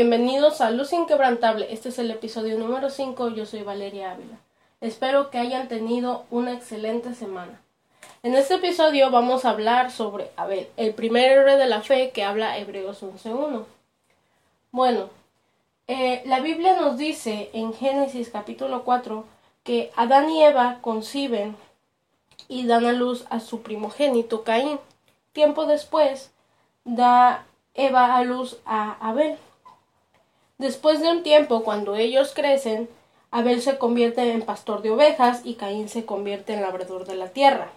Bienvenidos a Luz Inquebrantable. Este es el episodio número 5. Yo soy Valeria Ávila. Espero que hayan tenido una excelente semana. En este episodio vamos a hablar sobre Abel, el primer héroe de la fe que habla Hebreos 11.1. Bueno, eh, la Biblia nos dice en Génesis capítulo 4 que Adán y Eva conciben y dan a luz a su primogénito Caín. Tiempo después da Eva a luz a Abel. Después de un tiempo, cuando ellos crecen, Abel se convierte en pastor de ovejas y Caín se convierte en labrador de la tierra.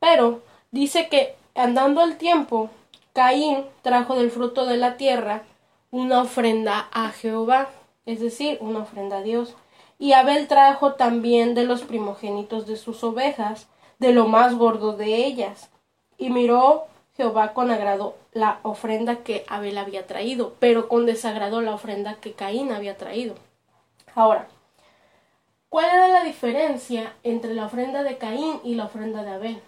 Pero dice que andando el tiempo, Caín trajo del fruto de la tierra una ofrenda a Jehová, es decir, una ofrenda a Dios. Y Abel trajo también de los primogénitos de sus ovejas, de lo más gordo de ellas. Y miró Jehová con agrado la ofrenda que Abel había traído, pero con desagrado la ofrenda que Caín había traído. Ahora, ¿cuál era la diferencia entre la ofrenda de Caín y la ofrenda de Abel?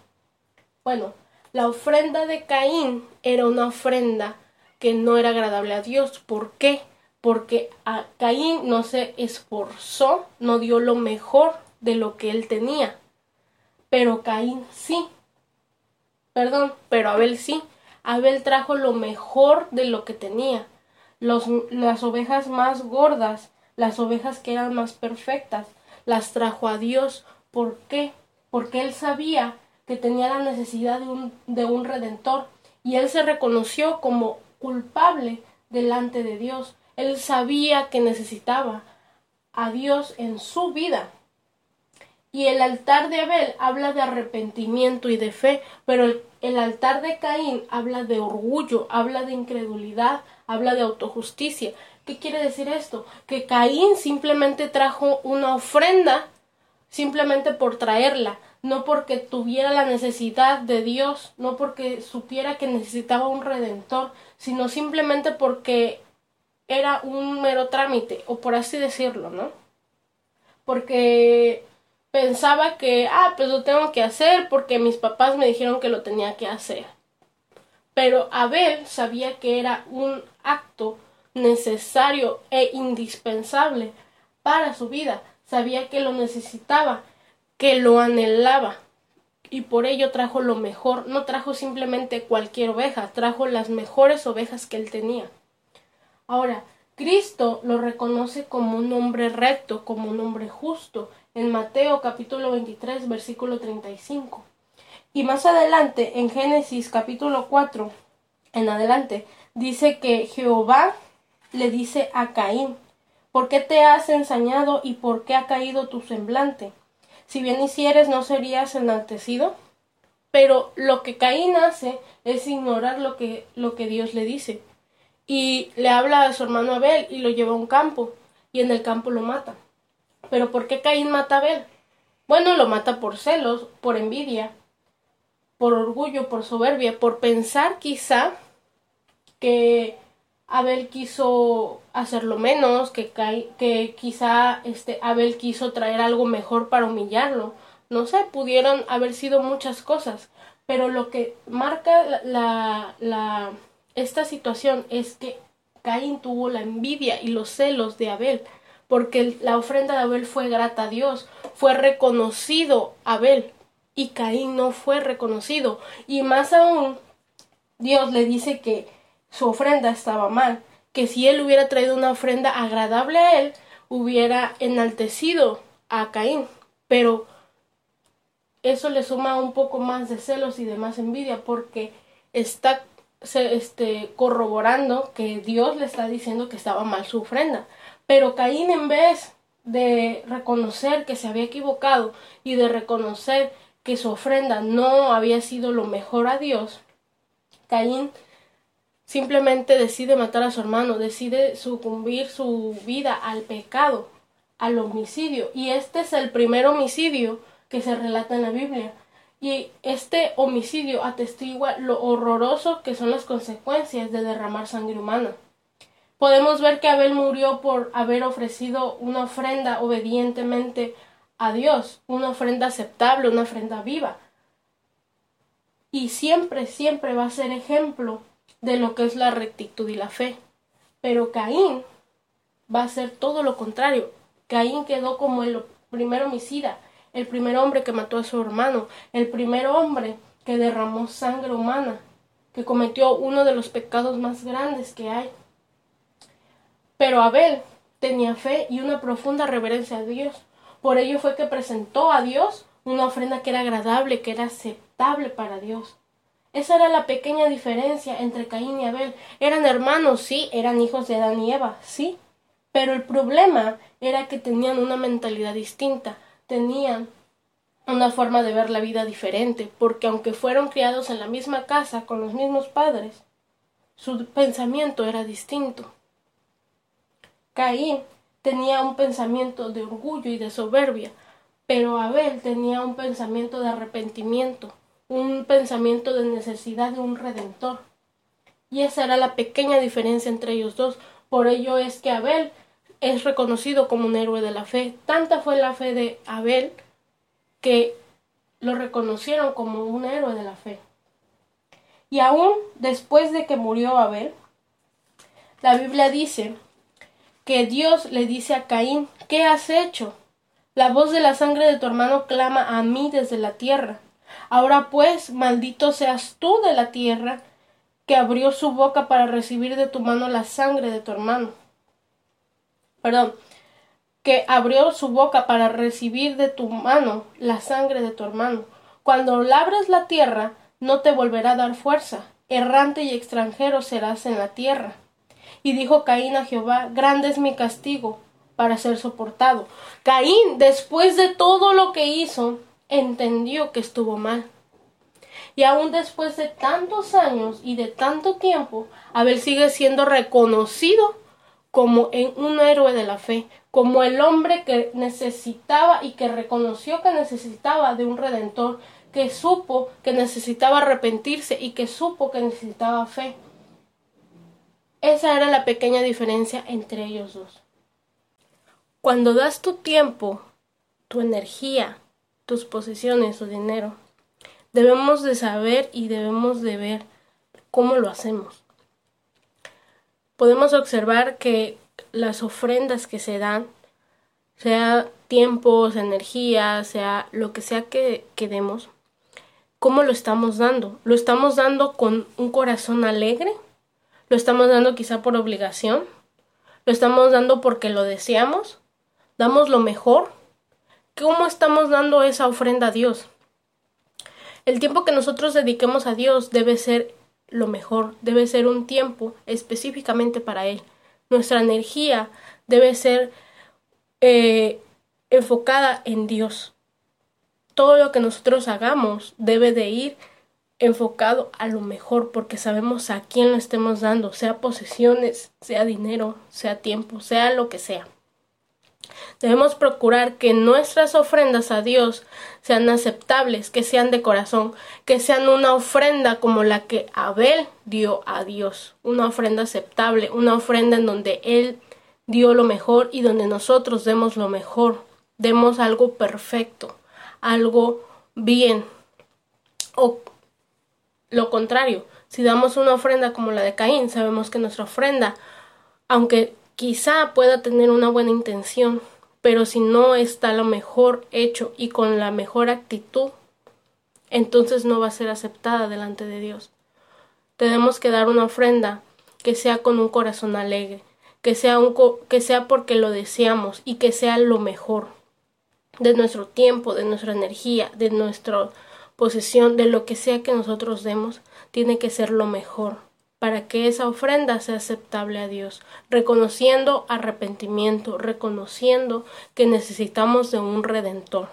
Bueno, la ofrenda de Caín era una ofrenda que no era agradable a Dios. ¿Por qué? Porque a Caín no se esforzó, no dio lo mejor de lo que él tenía. Pero Caín sí. Perdón, pero Abel sí. Abel trajo lo mejor de lo que tenía. Las ovejas más gordas, las ovejas que eran más perfectas, las trajo a Dios. ¿Por qué? Porque él sabía que tenía la necesidad de un, de un redentor y él se reconoció como culpable delante de Dios. Él sabía que necesitaba a Dios en su vida. Y el altar de Abel habla de arrepentimiento y de fe, pero el, altar de Caín habla de orgullo, habla de incredulidad, habla de autojusticia. ¿Qué quiere decir esto? Que Caín simplemente trajo una ofrenda simplemente por traerla, no porque tuviera la necesidad de Dios, no porque supiera que necesitaba un redentor, sino simplemente porque era un mero trámite, o por así decirlo, ¿no? Porque pensaba que, ah, pues lo tengo que hacer porque mis papás me dijeron que lo tenía que hacer. Pero Abel sabía que era un acto necesario e indispensable para su vida. Sabía que lo necesitaba que lo anhelaba y por ello trajo lo mejor, no trajo simplemente cualquier oveja, trajo las mejores ovejas que él tenía. Ahora, Cristo lo reconoce como un hombre recto, como un hombre justo, en Mateo capítulo 23, versículo 35. Y más adelante, en Génesis capítulo 4, en adelante, dice que Jehová le dice a Caín, ¿por qué te has ensañado y por qué ha caído tu semblante? si bien hicieres no serías enaltecido. Pero lo que Caín hace es ignorar lo que, lo que Dios le dice. Y le habla a su hermano Abel y lo lleva a un campo, y en el campo lo mata. Pero ¿por qué Caín mata a Abel? Bueno, lo mata por celos, por envidia, por orgullo, por soberbia, por pensar quizá que Abel quiso hacerlo menos, que, que quizá este Abel quiso traer algo mejor para humillarlo. No sé, pudieron haber sido muchas cosas, pero lo que marca la, la, esta situación es que Caín tuvo la envidia y los celos de Abel, porque la ofrenda de Abel fue grata a Dios, fue reconocido Abel y Caín no fue reconocido. Y más aún, Dios le dice que su ofrenda estaba mal, que si él hubiera traído una ofrenda agradable a él, hubiera enaltecido a Caín, pero eso le suma un poco más de celos y de más envidia porque está este, corroborando que Dios le está diciendo que estaba mal su ofrenda. Pero Caín en vez de reconocer que se había equivocado y de reconocer que su ofrenda no había sido lo mejor a Dios, Caín simplemente decide matar a su hermano, decide sucumbir su vida al pecado, al homicidio. Y este es el primer homicidio que se relata en la Biblia. Y este homicidio atestigua lo horroroso que son las consecuencias de derramar sangre humana. Podemos ver que Abel murió por haber ofrecido una ofrenda obedientemente a Dios, una ofrenda aceptable, una ofrenda viva. Y siempre, siempre va a ser ejemplo de lo que es la rectitud y la fe. Pero Caín va a ser todo lo contrario. Caín quedó como el primer homicida, el primer hombre que mató a su hermano, el primer hombre que derramó sangre humana, que cometió uno de los pecados más grandes que hay. Pero Abel tenía fe y una profunda reverencia a Dios. Por ello fue que presentó a Dios una ofrenda que era agradable, que era aceptable para Dios. Esa era la pequeña diferencia entre Caín y Abel. Eran hermanos, sí, eran hijos de Adán y Eva, sí, pero el problema era que tenían una mentalidad distinta, tenían una forma de ver la vida diferente, porque aunque fueron criados en la misma casa con los mismos padres, su pensamiento era distinto. Caín tenía un pensamiento de orgullo y de soberbia, pero Abel tenía un pensamiento de arrepentimiento, un pensamiento de necesidad de un redentor. Y esa era la pequeña diferencia entre ellos dos. Por ello es que Abel es reconocido como un héroe de la fe. Tanta fue la fe de Abel que lo reconocieron como un héroe de la fe. Y aún después de que murió Abel, la Biblia dice que Dios le dice a Caín, ¿qué has hecho? La voz de la sangre de tu hermano clama a mí desde la tierra. Ahora pues, maldito seas tú de la tierra, que abrió su boca para recibir de tu mano la sangre de tu hermano perdón, que abrió su boca para recibir de tu mano la sangre de tu hermano. Cuando labres la tierra, no te volverá a dar fuerza. Errante y extranjero serás en la tierra. Y dijo Caín a Jehová, grande es mi castigo para ser soportado. Caín, después de todo lo que hizo, entendió que estuvo mal. Y aún después de tantos años y de tanto tiempo, Abel sigue siendo reconocido como un héroe de la fe, como el hombre que necesitaba y que reconoció que necesitaba de un redentor, que supo que necesitaba arrepentirse y que supo que necesitaba fe. Esa era la pequeña diferencia entre ellos dos. Cuando das tu tiempo, tu energía, tus posesiones, tu dinero, debemos de saber y debemos de ver cómo lo hacemos podemos observar que las ofrendas que se dan, sea tiempos, energía, sea lo que sea que, que demos, ¿cómo lo estamos dando? ¿Lo estamos dando con un corazón alegre? ¿Lo estamos dando quizá por obligación? ¿Lo estamos dando porque lo deseamos? ¿Damos lo mejor? ¿Cómo estamos dando esa ofrenda a Dios? El tiempo que nosotros dediquemos a Dios debe ser lo mejor, debe ser un tiempo específicamente para Él. Nuestra energía debe ser eh, enfocada en Dios. Todo lo que nosotros hagamos debe de ir enfocado a lo mejor porque sabemos a quién lo estemos dando, sea posesiones, sea dinero, sea tiempo, sea lo que sea. Debemos procurar que nuestras ofrendas a Dios sean aceptables, que sean de corazón, que sean una ofrenda como la que Abel dio a Dios, una ofrenda aceptable, una ofrenda en donde Él dio lo mejor y donde nosotros demos lo mejor, demos algo perfecto, algo bien. O lo contrario, si damos una ofrenda como la de Caín, sabemos que nuestra ofrenda, aunque quizá pueda tener una buena intención, pero si no está lo mejor hecho y con la mejor actitud, entonces no va a ser aceptada delante de Dios. Tenemos que dar una ofrenda que sea con un corazón alegre, que sea, un que sea porque lo deseamos y que sea lo mejor de nuestro tiempo, de nuestra energía, de nuestra posesión, de lo que sea que nosotros demos, tiene que ser lo mejor para que esa ofrenda sea aceptable a Dios, reconociendo arrepentimiento, reconociendo que necesitamos de un redentor.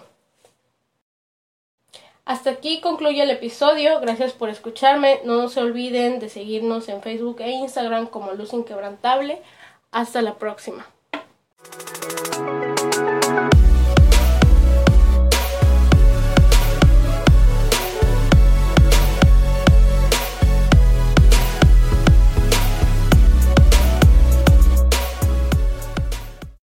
Hasta aquí concluye el episodio. Gracias por escucharme. No se olviden de seguirnos en Facebook e Instagram como Luz Inquebrantable. Hasta la próxima.